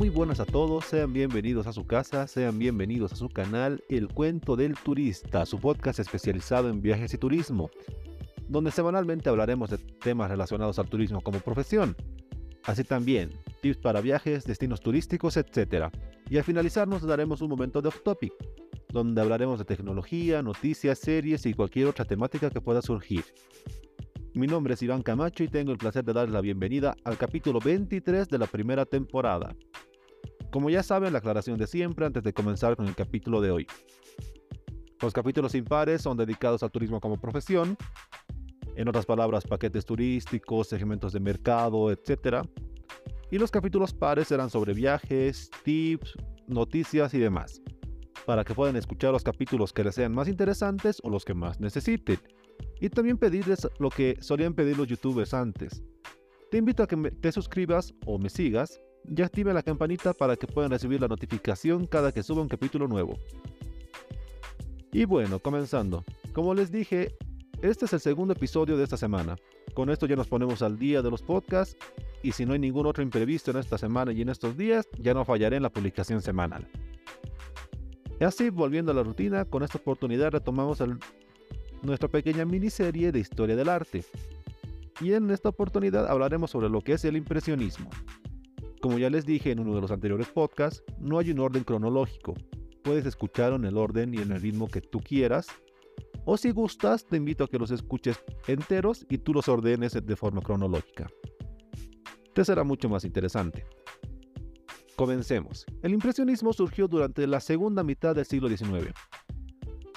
Muy buenas a todos, sean bienvenidos a su casa, sean bienvenidos a su canal El Cuento del Turista, su podcast especializado en viajes y turismo, donde semanalmente hablaremos de temas relacionados al turismo como profesión, así también tips para viajes, destinos turísticos, etc. Y al finalizar nos daremos un momento de off topic, donde hablaremos de tecnología, noticias, series y cualquier otra temática que pueda surgir. Mi nombre es Iván Camacho y tengo el placer de darles la bienvenida al capítulo 23 de la primera temporada. Como ya saben, la aclaración de siempre antes de comenzar con el capítulo de hoy. Los capítulos impares son dedicados al turismo como profesión, en otras palabras, paquetes turísticos, segmentos de mercado, etc. Y los capítulos pares serán sobre viajes, tips, noticias y demás, para que puedan escuchar los capítulos que les sean más interesantes o los que más necesiten. Y también pedirles lo que solían pedir los youtubers antes. Te invito a que te suscribas o me sigas y active la campanita para que puedan recibir la notificación cada que suba un capítulo nuevo. Y bueno, comenzando. Como les dije, este es el segundo episodio de esta semana. Con esto ya nos ponemos al día de los podcasts y si no hay ningún otro imprevisto en esta semana y en estos días, ya no fallaré en la publicación semanal. Así, volviendo a la rutina, con esta oportunidad retomamos nuestra pequeña miniserie de historia del arte. Y en esta oportunidad hablaremos sobre lo que es el impresionismo. Como ya les dije en uno de los anteriores podcasts, no hay un orden cronológico. Puedes escuchar en el orden y en el ritmo que tú quieras. O si gustas, te invito a que los escuches enteros y tú los ordenes de forma cronológica. Te será mucho más interesante. Comencemos. El impresionismo surgió durante la segunda mitad del siglo XIX.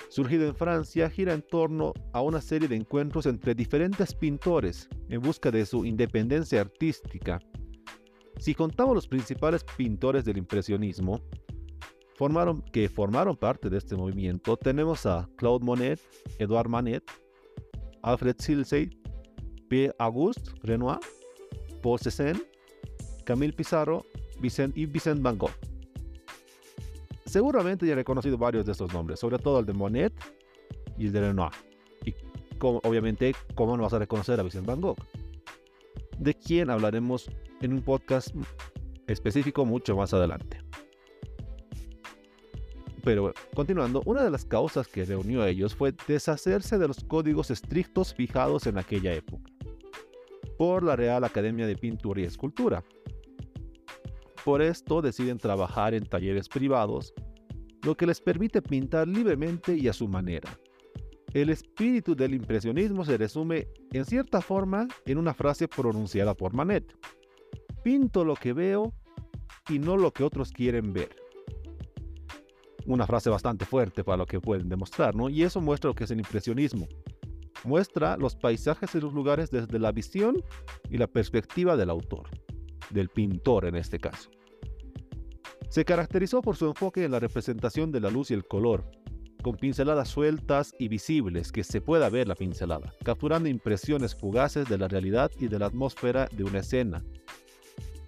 Surgido en Francia, gira en torno a una serie de encuentros entre diferentes pintores en busca de su independencia artística si contamos los principales pintores del impresionismo que formaron parte de este movimiento, tenemos a Claude Monet, Edouard Manet, Alfred Silsey, Pierre-Auguste Renoir, Paul Cézanne, Camille Vicent y Vicent Van Gogh. Seguramente ya he reconocido varios de estos nombres, sobre todo el de Monet y el de Renoir. Y obviamente, ¿cómo no vas a reconocer a Vicent Van Gogh? De quién hablaremos en un podcast específico mucho más adelante. Pero continuando, una de las causas que reunió a ellos fue deshacerse de los códigos estrictos fijados en aquella época por la Real Academia de Pintura y Escultura. Por esto deciden trabajar en talleres privados, lo que les permite pintar libremente y a su manera. El espíritu del impresionismo se resume en cierta forma en una frase pronunciada por Manet. Pinto lo que veo y no lo que otros quieren ver. Una frase bastante fuerte para lo que pueden demostrar, ¿no? Y eso muestra lo que es el impresionismo. Muestra los paisajes y los lugares desde la visión y la perspectiva del autor, del pintor en este caso. Se caracterizó por su enfoque en la representación de la luz y el color, con pinceladas sueltas y visibles que se pueda ver la pincelada, capturando impresiones fugaces de la realidad y de la atmósfera de una escena,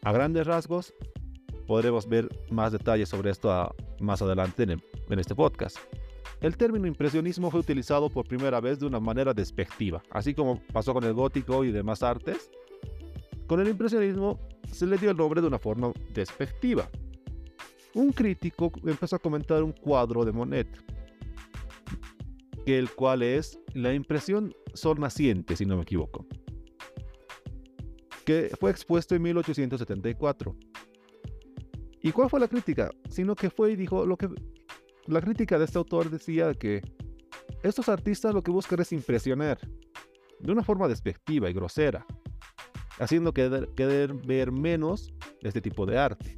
a grandes rasgos, podremos ver más detalles sobre esto más adelante en, en este podcast. El término impresionismo fue utilizado por primera vez de una manera despectiva, así como pasó con el gótico y demás artes. Con el impresionismo se le dio el nombre de una forma despectiva. Un crítico empezó a comentar un cuadro de Monet, el cual es la impresión sol naciente, si no me equivoco que fue expuesto en 1874. ¿Y cuál fue la crítica? Sino que fue y dijo lo que la crítica de este autor decía que estos artistas lo que buscan es impresionar de una forma despectiva y grosera, haciendo querer, querer ver menos este tipo de arte.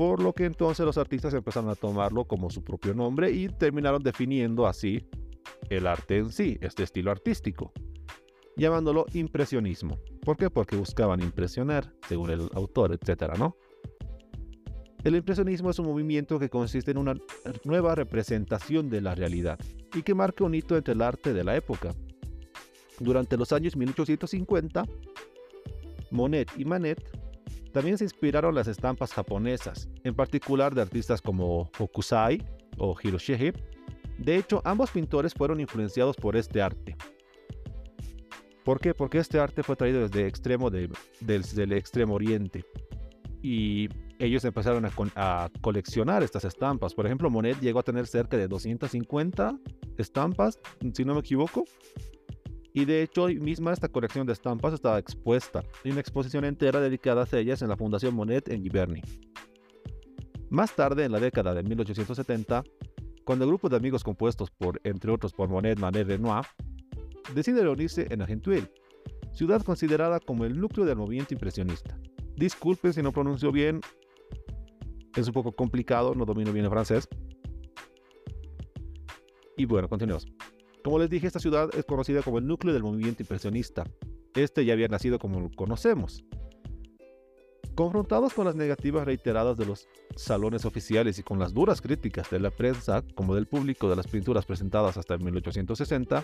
Por lo que entonces los artistas empezaron a tomarlo como su propio nombre y terminaron definiendo así el arte en sí, este estilo artístico, llamándolo impresionismo. ¿Por qué? Porque buscaban impresionar, según el autor, etcétera, ¿no? El impresionismo es un movimiento que consiste en una nueva representación de la realidad y que marca un hito entre el arte de la época. Durante los años 1850, Monet y Manet también se inspiraron las estampas japonesas, en particular de artistas como Hokusai o Hiroshige. De hecho, ambos pintores fueron influenciados por este arte, ¿Por qué? Porque este arte fue traído desde extremo del extremo oriente. Y ellos empezaron a, coleccionar estas estampas. Por ejemplo, Monet llegó a tener cerca de 250 estampas, si no me equivoco. Y de hecho, hoy misma esta colección de estampas estaba expuesta. Hay una exposición entera dedicada a ellas en la Fundación Monet en Giverny. Más tarde, en la década de 1870, cuando el grupo de amigos compuestos por, entre otros, por Monet, Manet, Renoir, decide reunirse en Argenteuil, ciudad considerada como el núcleo del movimiento impresionista. Disculpen si no pronuncio bien, es un poco complicado, no domino bien el francés. Y bueno, continuemos. Como les dije, esta ciudad es conocida como el núcleo del movimiento impresionista. Este ya había nacido como lo conocemos, Confrontados con las negativas reiteradas de los salones oficiales y con las duras críticas de la prensa como del público de las pinturas presentadas hasta 1860,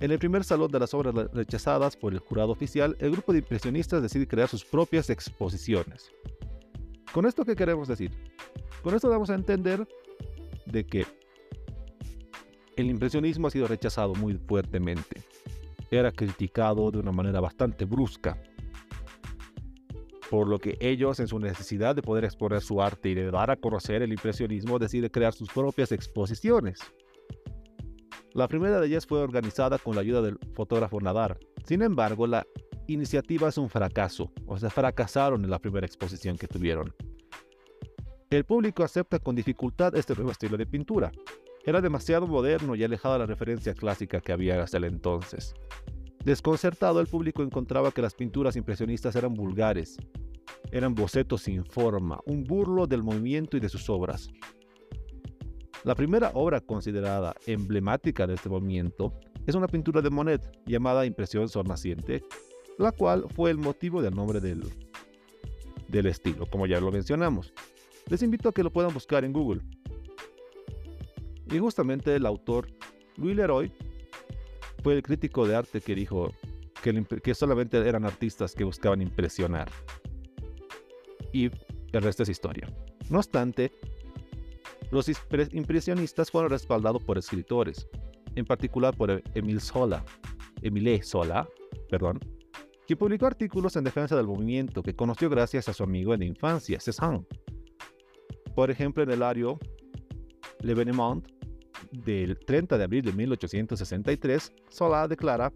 en el primer salón de las obras rechazadas por el jurado oficial, el grupo de impresionistas decide crear sus propias exposiciones. ¿Con esto qué queremos decir? Con esto damos a entender de que el impresionismo ha sido rechazado muy fuertemente. Era criticado de una manera bastante brusca por lo que ellos, en su necesidad de poder exponer su arte y de dar a conocer el impresionismo, deciden crear sus propias exposiciones. La primera de ellas fue organizada con la ayuda del fotógrafo Nadar. Sin embargo, la iniciativa es un fracaso, o sea, fracasaron en la primera exposición que tuvieron. El público acepta con dificultad este nuevo estilo de pintura. Era demasiado moderno y alejado de la referencia clásica que había hasta el entonces. Desconcertado, el público encontraba que las pinturas impresionistas eran vulgares, eran bocetos sin forma, un burlo del movimiento y de sus obras. La primera obra considerada emblemática de este movimiento es una pintura de Monet llamada Impresión Sornaciente, la cual fue el motivo del nombre del, del estilo, como ya lo mencionamos. Les invito a que lo puedan buscar en Google. Y justamente el autor Louis Leroy fue el crítico de arte que dijo que, que solamente eran artistas que buscaban impresionar. Y el resto es historia. No obstante, los impresionistas fueron respaldados por escritores, en particular por Emile Zola, Emile Zola, perdón, quien publicó artículos en defensa del movimiento que conoció gracias a su amigo de infancia, Cézanne. Por ejemplo, en el diario L'Evénement del 30 de abril de 1863, Zola declara,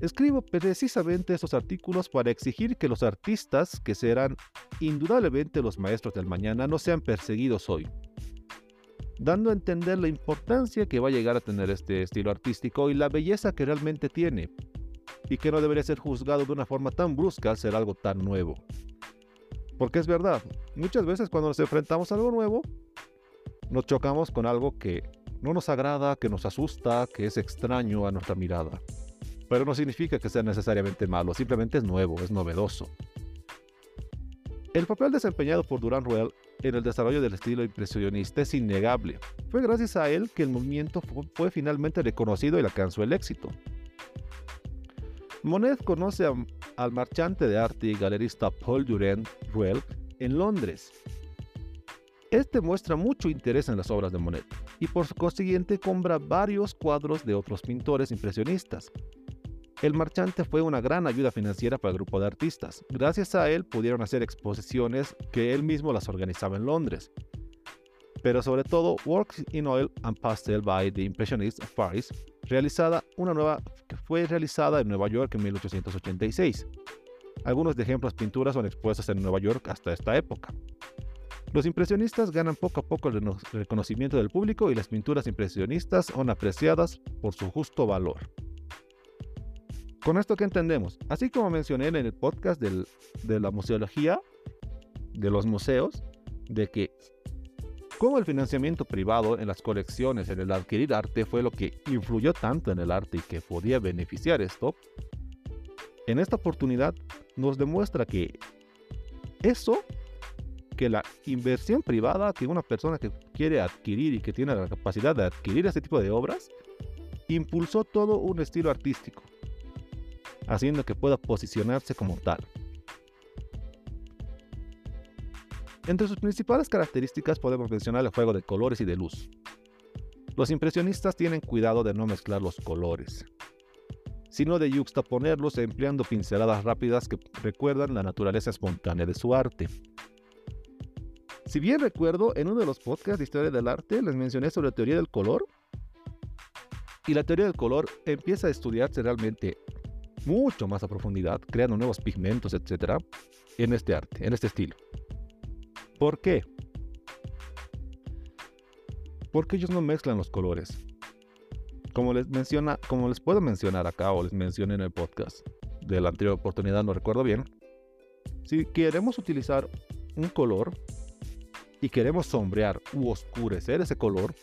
escribo precisamente estos artículos para exigir que los artistas, que serán indudablemente los maestros del mañana, no sean perseguidos hoy, dando a entender la importancia que va a llegar a tener este estilo artístico y la belleza que realmente tiene, y que no debería ser juzgado de una forma tan brusca al ser algo tan nuevo. Porque es verdad, muchas veces cuando nos enfrentamos a algo nuevo, nos chocamos con algo que no nos agrada, que nos asusta, que es extraño a nuestra mirada. Pero no significa que sea necesariamente malo, simplemente es nuevo, es novedoso. El papel desempeñado por Durand Ruel en el desarrollo del estilo impresionista es innegable. Fue gracias a él que el movimiento fue finalmente reconocido y alcanzó el éxito. Monet conoce al marchante de arte y galerista Paul Durand Ruel en Londres este muestra mucho interés en las obras de Monet y por consiguiente compra varios cuadros de otros pintores impresionistas. El marchante fue una gran ayuda financiera para el grupo de artistas. Gracias a él pudieron hacer exposiciones que él mismo las organizaba en Londres. Pero sobre todo, Works in Oil and Pastel by the Impressionists of Paris, realizada una nueva que fue realizada en Nueva York en 1886. Algunos de ejemplos pinturas son expuestas en Nueva York hasta esta época. Los impresionistas ganan poco a poco el reconocimiento del público y las pinturas impresionistas son apreciadas por su justo valor. Con esto que entendemos, así como mencioné en el podcast de la museología, de los museos, de que como el financiamiento privado en las colecciones, en el adquirir arte, fue lo que influyó tanto en el arte y que podía beneficiar esto, en esta oportunidad nos demuestra que eso que la inversión privada que una persona que quiere adquirir y que tiene la capacidad de adquirir este tipo de obras, impulsó todo un estilo artístico, haciendo que pueda posicionarse como tal. Entre sus principales características podemos mencionar el juego de colores y de luz. Los impresionistas tienen cuidado de no mezclar los colores, sino de yuxtaponerlos empleando pinceladas rápidas que recuerdan la naturaleza espontánea de su arte. Si bien recuerdo, en uno de los podcasts de historia del arte les mencioné sobre la teoría del color. Y la teoría del color empieza a estudiarse realmente mucho más a profundidad, creando nuevos pigmentos, etc. en este arte, en este estilo. ¿Por qué? Porque ellos no mezclan los colores. Como les menciona, como les puedo mencionar acá o les mencioné en el podcast de la anterior oportunidad, no recuerdo bien. Si queremos utilizar un color y queremos sombrear u oscurecer ese color,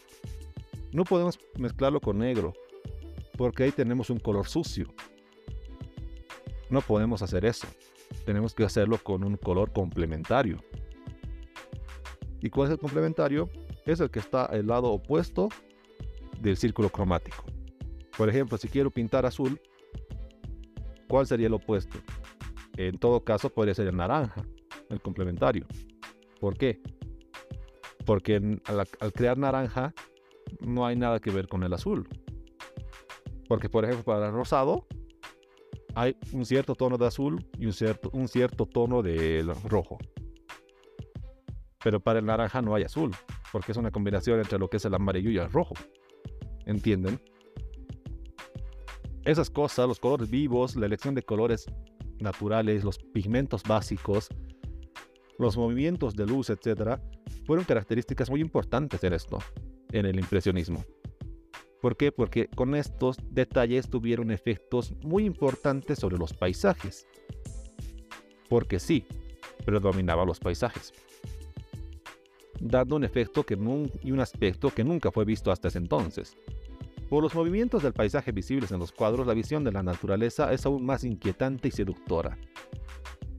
no podemos mezclarlo con negro, porque ahí tenemos un color sucio. No podemos hacer eso. Tenemos que hacerlo con un color complementario. ¿Y cuál es el complementario? Es el que está al lado opuesto del círculo cromático. Por ejemplo, si quiero pintar azul, ¿cuál sería el opuesto? En todo caso, podría ser el naranja, el complementario. ¿Por qué? Porque al, crear naranja no hay nada que ver con el azul. Porque, por ejemplo, para el rosado hay un cierto tono de azul y un cierto, un cierto tono de rojo. Pero para el naranja no hay azul, porque es una combinación entre lo que es el amarillo y el rojo. ¿Entienden? Esas cosas, los colores vivos, la elección de colores naturales, los pigmentos básicos, los movimientos de luz, etc., fueron características muy importantes en esto, en el impresionismo. ¿Por qué? Porque con estos detalles tuvieron efectos muy importantes sobre los paisajes. Porque sí, predominaban los paisajes. Dando un efecto que y un aspecto que nunca fue visto hasta ese entonces. Por los movimientos del paisaje visibles en los cuadros, la visión de la naturaleza es aún más inquietante y seductora.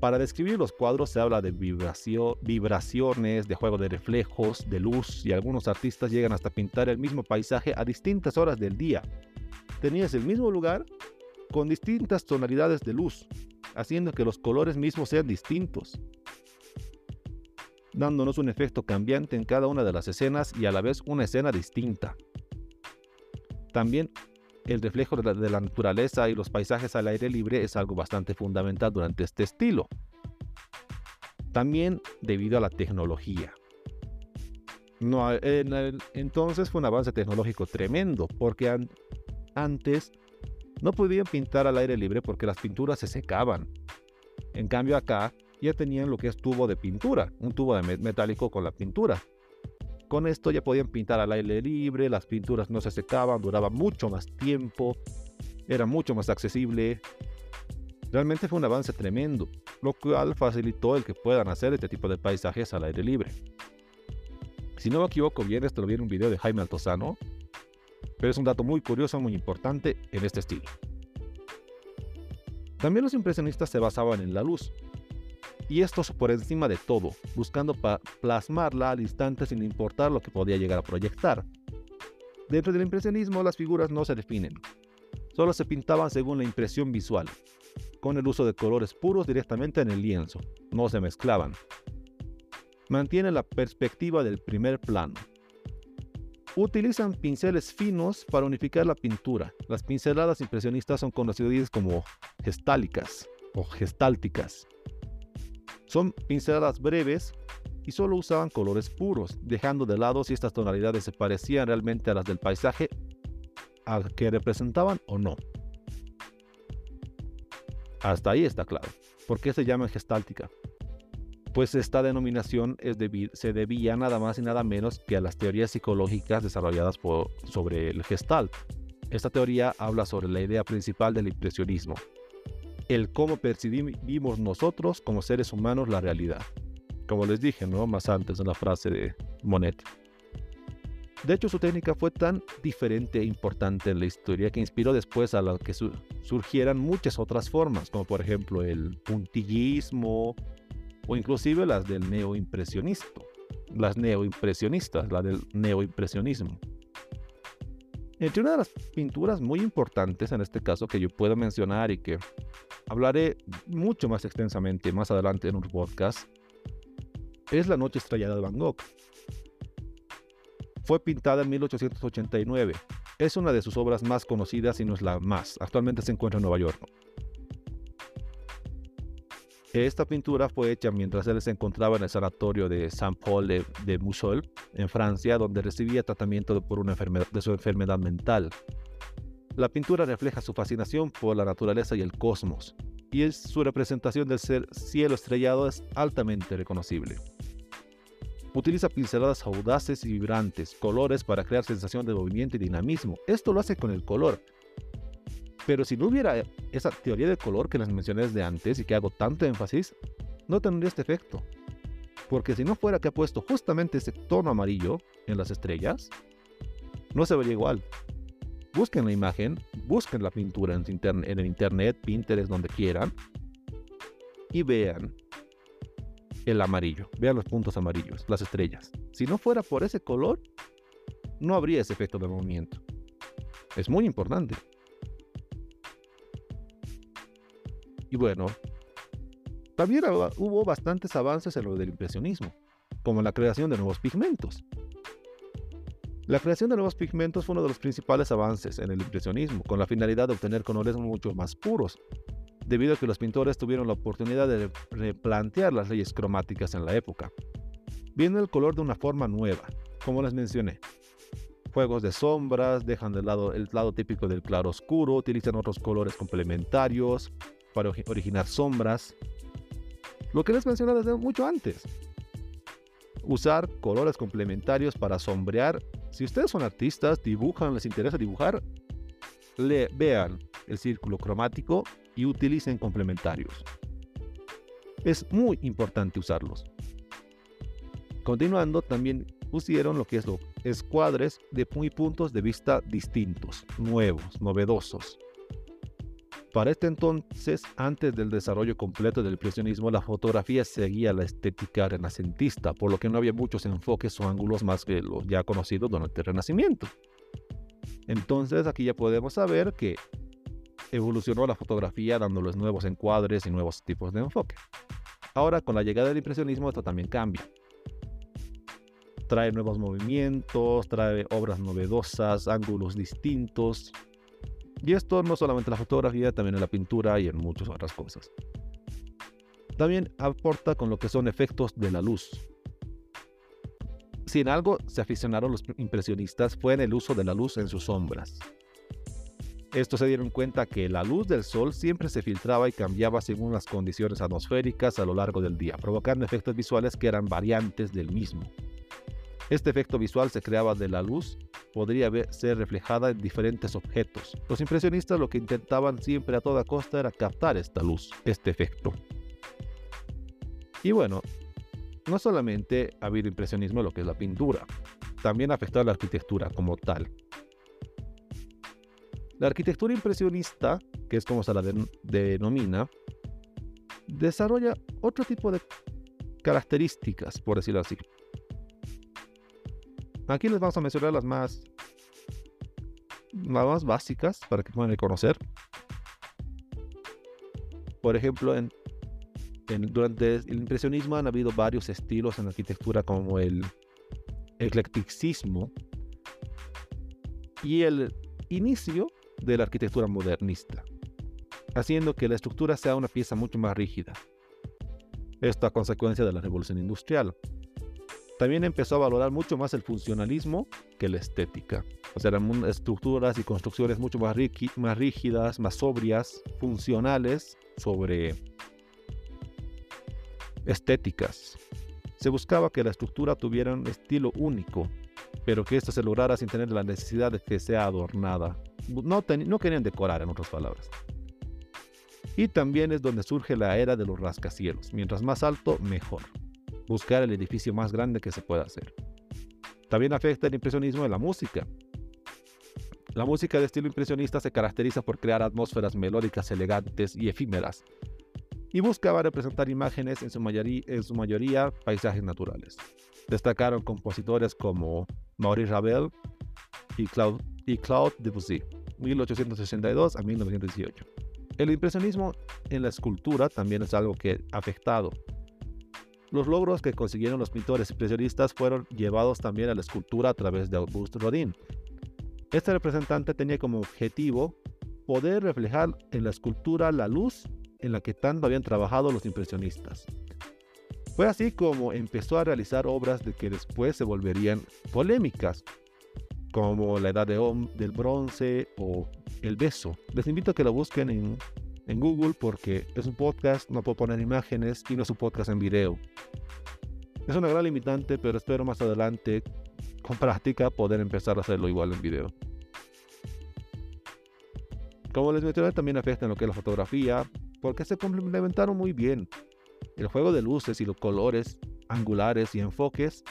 Para describir los cuadros se habla de vibraciones, de juego de reflejos, de luz y algunos artistas llegan hasta pintar el mismo paisaje a distintas horas del día. Tenías el mismo lugar con distintas tonalidades de luz, haciendo que los colores mismos sean distintos, dándonos un efecto cambiante en cada una de las escenas y a la vez una escena distinta. También el reflejo de la, naturaleza y los paisajes al aire libre es algo bastante fundamental durante este estilo. También debido a la tecnología. No, entonces fue un avance tecnológico tremendo, porque antes no podían pintar al aire libre porque las pinturas se secaban. En cambio acá ya tenían lo que es tubo de pintura, un tubo de metálico con la pintura. Con esto ya podían pintar al aire libre, las pinturas no se secaban, duraba mucho más tiempo, era mucho más accesible. Realmente fue un avance tremendo, lo cual facilitó el que puedan hacer este tipo de paisajes al aire libre. Si no me equivoco bien, esto lo vi un video de Jaime Altozano, pero es un dato muy curioso, muy importante en este estilo. También los impresionistas se basaban en la luz, y esto por encima de todo, buscando plasmarla al instante sin importar lo que podía llegar a proyectar. Dentro del impresionismo las figuras no se definen, solo se pintaban según la impresión visual, con el uso de colores puros directamente en el lienzo, no se mezclaban. Mantiene la perspectiva del primer plano. Utilizan pinceles finos para unificar la pintura. Las pinceladas impresionistas son conocidas como gestálicas o gestálticas. Son pinceladas breves y solo usaban colores puros, dejando de lado si estas tonalidades se parecían realmente a las del paisaje a que representaban o no. Hasta ahí está claro. ¿Por qué se llama gestáltica? Pues esta denominación se debía nada más y nada menos que a las teorías psicológicas desarrolladas sobre el gestalt. Esta teoría habla sobre la idea principal del impresionismo, el cómo percibimos nosotros como seres humanos la realidad. Como les dije, ¿no? Más antes en la frase de Monet. De hecho, su técnica fue tan diferente e importante en la historia que inspiró después a la que surgieran muchas otras formas, como por ejemplo el puntillismo o inclusive las del neoimpresionista, las neoimpresionistas, la del neoimpresionismo. Entre una de las pinturas muy importantes en este caso que yo puedo mencionar y que hablaré mucho más extensamente más adelante en un podcast, es La Noche Estrellada de Van Gogh. Fue pintada en 1889. Es una de sus obras más conocidas y no es la más. Actualmente se encuentra en Nueva York. Esta pintura fue hecha mientras él se encontraba en el sanatorio de Saint-Paul de, de en Francia, donde recibía tratamiento por una enfermedad, de su enfermedad mental. La pintura refleja su fascinación por la naturaleza y el cosmos, y es, su representación del cielo estrellado es altamente reconocible. Utiliza pinceladas audaces y vibrantes, colores para crear sensación de movimiento y dinamismo. Esto lo hace con el color. Pero si no hubiera esa teoría del color que les mencioné desde antes y que hago tanto énfasis, no tendría este efecto. Porque si no fuera que ha puesto justamente ese tono amarillo en las estrellas, no se vería igual. Busquen la imagen, busquen la pintura en, en el internet, Pinterest, donde quieran, y vean el amarillo. Vean los puntos amarillos, las estrellas. Si no fuera por ese color, no habría ese efecto de movimiento. Es muy importante. Y bueno, también hubo bastantes avances en lo del impresionismo, como la creación de nuevos pigmentos. La creación de nuevos pigmentos fue uno de los principales avances en el impresionismo, con la finalidad de obtener colores mucho más puros, debido a que los pintores tuvieron la oportunidad de replantear las leyes cromáticas en la época, viendo el color de una forma nueva, como les mencioné. Juegos de sombras, dejan de lado el lado típico del claro oscuro, utilizan otros colores complementarios para originar sombras. Lo que les mencioné desde mucho antes. Usar colores complementarios para sombrear. Si ustedes son artistas, dibujan, les interesa dibujar, le, vean el círculo cromático y utilicen complementarios. Es muy importante usarlos. Continuando, también pusieron lo que es los escuadres de puntos de vista distintos, nuevos, novedosos. Para este entonces, antes del desarrollo completo del impresionismo, la fotografía seguía la estética renacentista, por lo que no había muchos enfoques o ángulos más que los ya conocidos durante el Renacimiento. Entonces aquí ya podemos saber que evolucionó la fotografía dándoles nuevos encuadres y nuevos tipos de enfoque. Ahora, con la llegada del impresionismo, esto también cambia. Trae nuevos movimientos, trae obras novedosas, ángulos distintos. Y esto no solamente en la fotografía, también en la pintura y en muchas otras cosas. También aporta con lo que son efectos de la luz. Si en algo se aficionaron los impresionistas fue en el uso de la luz en sus sombras. Estos se dieron cuenta que la luz del sol siempre se filtraba y cambiaba según las condiciones atmosféricas a lo largo del día, provocando efectos visuales que eran variantes del mismo. Este efecto visual se creaba de la luz, podría ser reflejada en diferentes objetos. Los impresionistas lo que intentaban siempre a toda costa era captar esta luz, este efecto. Y bueno, no solamente ha habido impresionismo en lo que es la pintura, también afectó a la arquitectura como tal. La arquitectura impresionista, que es como se la denomina, desarrolla otro tipo de características, por decirlo así. Aquí les vamos a mencionar las más, las más básicas para que puedan reconocer. Por ejemplo, en, durante el impresionismo han habido varios estilos en arquitectura como el eclecticismo y el inicio de la arquitectura modernista, haciendo que la estructura sea una pieza mucho más rígida. Esto a consecuencia de la revolución industrial. También empezó a valorar mucho más el funcionalismo que la estética. O sea, eran estructuras y construcciones mucho más, rígidas, más sobrias, funcionales, sobre estéticas. Se buscaba que la estructura tuviera un estilo único, pero que esto se lograra sin tener la necesidad de que sea adornada no querían decorar, en otras palabras. Y también es donde surge la era de los rascacielos. Mientras más alto, mejor. Buscar el edificio más grande que se pueda hacer. También afecta el impresionismo en la música. La música de estilo impresionista se caracteriza por crear atmósferas melódicas elegantes y efímeras, y buscaba representar imágenes en su mayoría, en su mayoría paisajes naturales. Destacaron compositores como Maurice Ravel y Claude, y Claude Debussy. 1862 a 1918. El impresionismo en la escultura también es algo que ha afectado. Los logros que consiguieron los pintores impresionistas fueron llevados también a la escultura a través de Auguste Rodin. Este representante tenía como objetivo poder reflejar en la escultura la luz en la que tanto habían trabajado los impresionistas. Fue así como empezó a realizar obras de que después se volverían polémicas, como La Edad de del Bronce o El Beso. Les invito a que lo busquen en, en Google porque es un podcast, no puedo poner imágenes y no es un podcast en video. Es una gran limitante, pero espero más adelante, con práctica, poder empezar a hacerlo igual en video. Como les mencioné, también afecta en lo que es la fotografía, porque se complementaron muy bien. El juego de luces y los colores, angulares y enfoques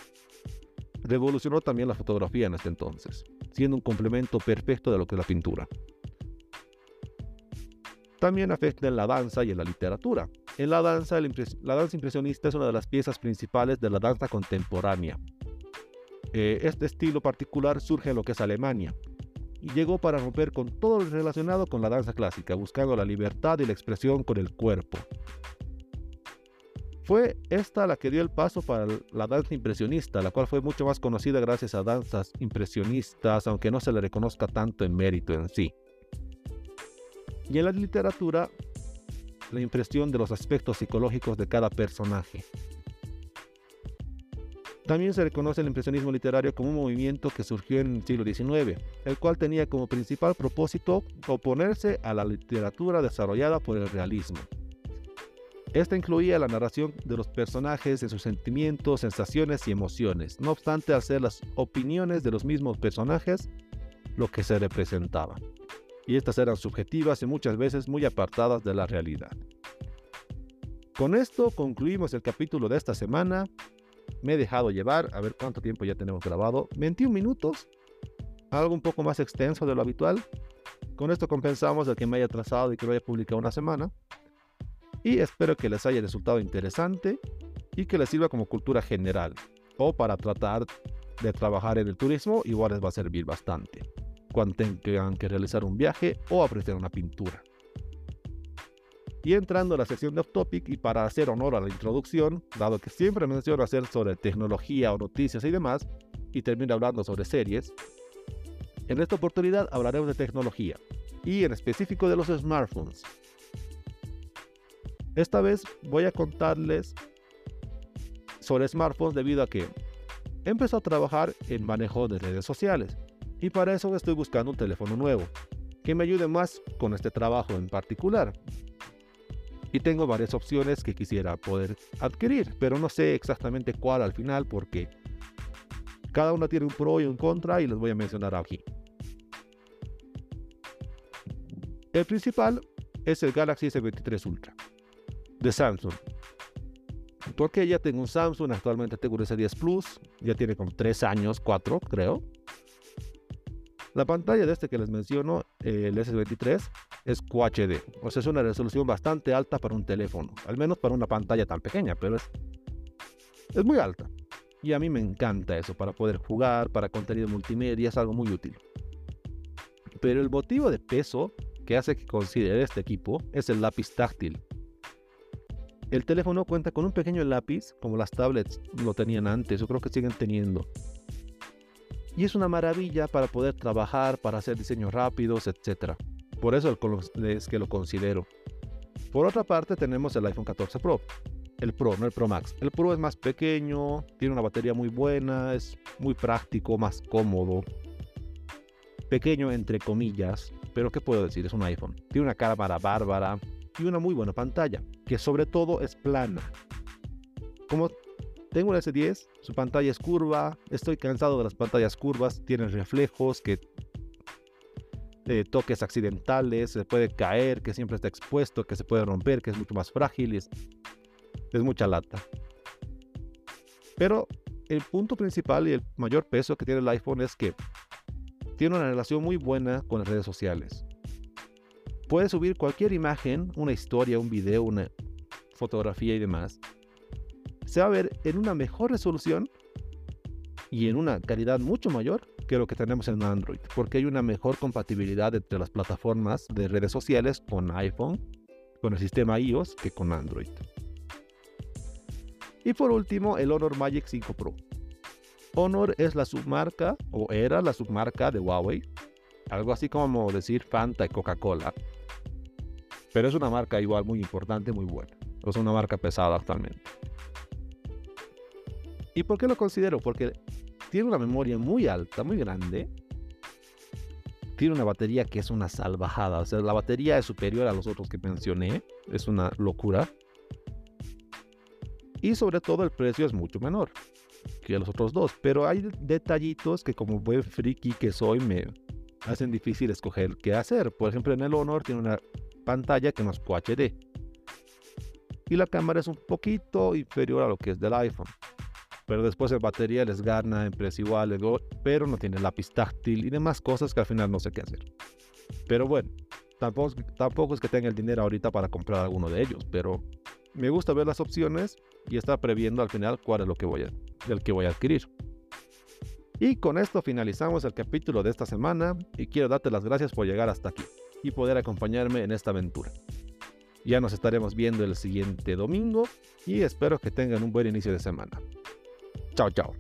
revolucionó también la fotografía en este entonces, siendo un complemento perfecto de lo que es la pintura. También afecta en la danza y en la literatura. En la danza, la danza impresionista es una de las piezas principales de la danza contemporánea. Eh, este estilo particular surge en lo que es Alemania, y llegó para romper con todo lo relacionado con la danza clásica, buscando la libertad y la expresión con el cuerpo. Fue esta la que dio el paso para la danza impresionista, la cual fue mucho más conocida gracias a danzas impresionistas, aunque no se le reconozca tanto en mérito en sí. Y en la literatura, la impresión de los aspectos psicológicos de cada personaje, también se reconoce el impresionismo literario como un movimiento que surgió en el siglo XIX, el cual tenía como principal propósito oponerse a la literatura desarrollada por el realismo. Esta incluía la narración de los personajes, de sus sentimientos, sensaciones y emociones, no obstante hacer las opiniones de los mismos personajes lo que se representaba. Y estas eran subjetivas y muchas veces muy apartadas de la realidad. Con esto concluimos el capítulo de esta semana me he dejado llevar, a ver cuánto tiempo ya tenemos grabado, 21 minutos, algo un poco más extenso de lo habitual. Con esto compensamos el que me haya trazado y que lo haya publicado una semana. Y espero que les haya resultado interesante y que les sirva como cultura general o para tratar de trabajar en el turismo, igual les va a servir bastante cuando tengan que realizar un viaje o apreciar una pintura. Y entrando a la sección de Off Topic y para hacer honor a la introducción, dado que siempre menciono hacer sobre tecnología o noticias y demás, y termino hablando sobre series, en esta oportunidad hablaremos de tecnología, y en específico de los smartphones. Esta vez voy a contarles sobre smartphones debido a que empezó a trabajar en manejo de redes sociales, y para eso estoy buscando un teléfono nuevo, que me ayude más con este trabajo en particular, y tengo varias opciones que quisiera poder adquirir, pero no sé exactamente cuál al final porque cada una tiene un pro y un contra y los voy a mencionar aquí. El principal es el Galaxy S23 Ultra de Samsung. Porque ya tengo un Samsung, actualmente tengo un S10 Plus, ya tiene como 3 años, 4 creo. La pantalla de este que les menciono, el S23, es QHD. O sea, es una resolución bastante alta para un teléfono. Al menos para una pantalla tan pequeña, pero es, muy alta. Y a mí me encanta eso, para poder jugar, para contenido multimedia, es algo muy útil. Pero el motivo de peso que hace que considere este equipo es el lápiz táctil. El teléfono cuenta con un pequeño lápiz, como las tablets lo tenían antes, yo creo que siguen teniendo y es una maravilla para poder trabajar, para hacer diseños rápidos, etc. Por eso es que lo considero. Por otra parte tenemos el iPhone 14 Pro. El Pro, no el Pro Max. El Pro es más pequeño, tiene una batería muy buena, es muy práctico, más cómodo. Pequeño entre comillas, pero ¿qué puedo decir? Es un iPhone. Tiene una cámara bárbara y una muy buena pantalla, que sobre todo es plana. Como tengo un S10, su pantalla es curva, estoy cansado de las pantallas curvas, tienen reflejos, que eh, toques accidentales, se puede caer, que siempre está expuesto, que se puede romper, que es mucho más frágil, es, es mucha lata. Pero el punto principal y el mayor peso que tiene el iPhone es que tiene una relación muy buena con las redes sociales. Puede subir cualquier imagen, una historia, un video, una fotografía y demás, se va a ver en una mejor resolución y en una calidad mucho mayor que lo que tenemos en Android, porque hay una mejor compatibilidad entre las plataformas de redes sociales con iPhone, con el sistema iOS, que con Android. Y por último, el Honor Magic 5 Pro. Honor es la submarca, o era la submarca de Huawei, algo así como decir Fanta y Coca-Cola. Pero es una marca igual muy importante, muy buena. Es una marca pesada actualmente. ¿Y por qué lo considero? Porque tiene una memoria muy alta, muy grande. Tiene una batería que es una salvajada. O sea, la batería es superior a los otros que mencioné. Es una locura. Y sobre todo el precio es mucho menor que los otros dos. Pero hay detallitos que como buen friki que soy me hacen difícil escoger qué hacer. Por ejemplo, en el Honor tiene una pantalla que no es QHD. Y la cámara es un poquito inferior a lo que es del iPhone. Pero después el batería les gana en precio igual, pero no tiene lápiz táctil y demás cosas que al final no sé qué hacer. Pero bueno, tampoco, tampoco es que tenga el dinero ahorita para comprar alguno de ellos, pero me gusta ver las opciones y estar previendo al final cuál es lo que voy a, el que voy a adquirir. Y con esto finalizamos el capítulo de esta semana y quiero darte las gracias por llegar hasta aquí y poder acompañarme en esta aventura. Ya nos estaremos viendo el siguiente domingo y espero que tengan un buen inicio de semana. 叫叫。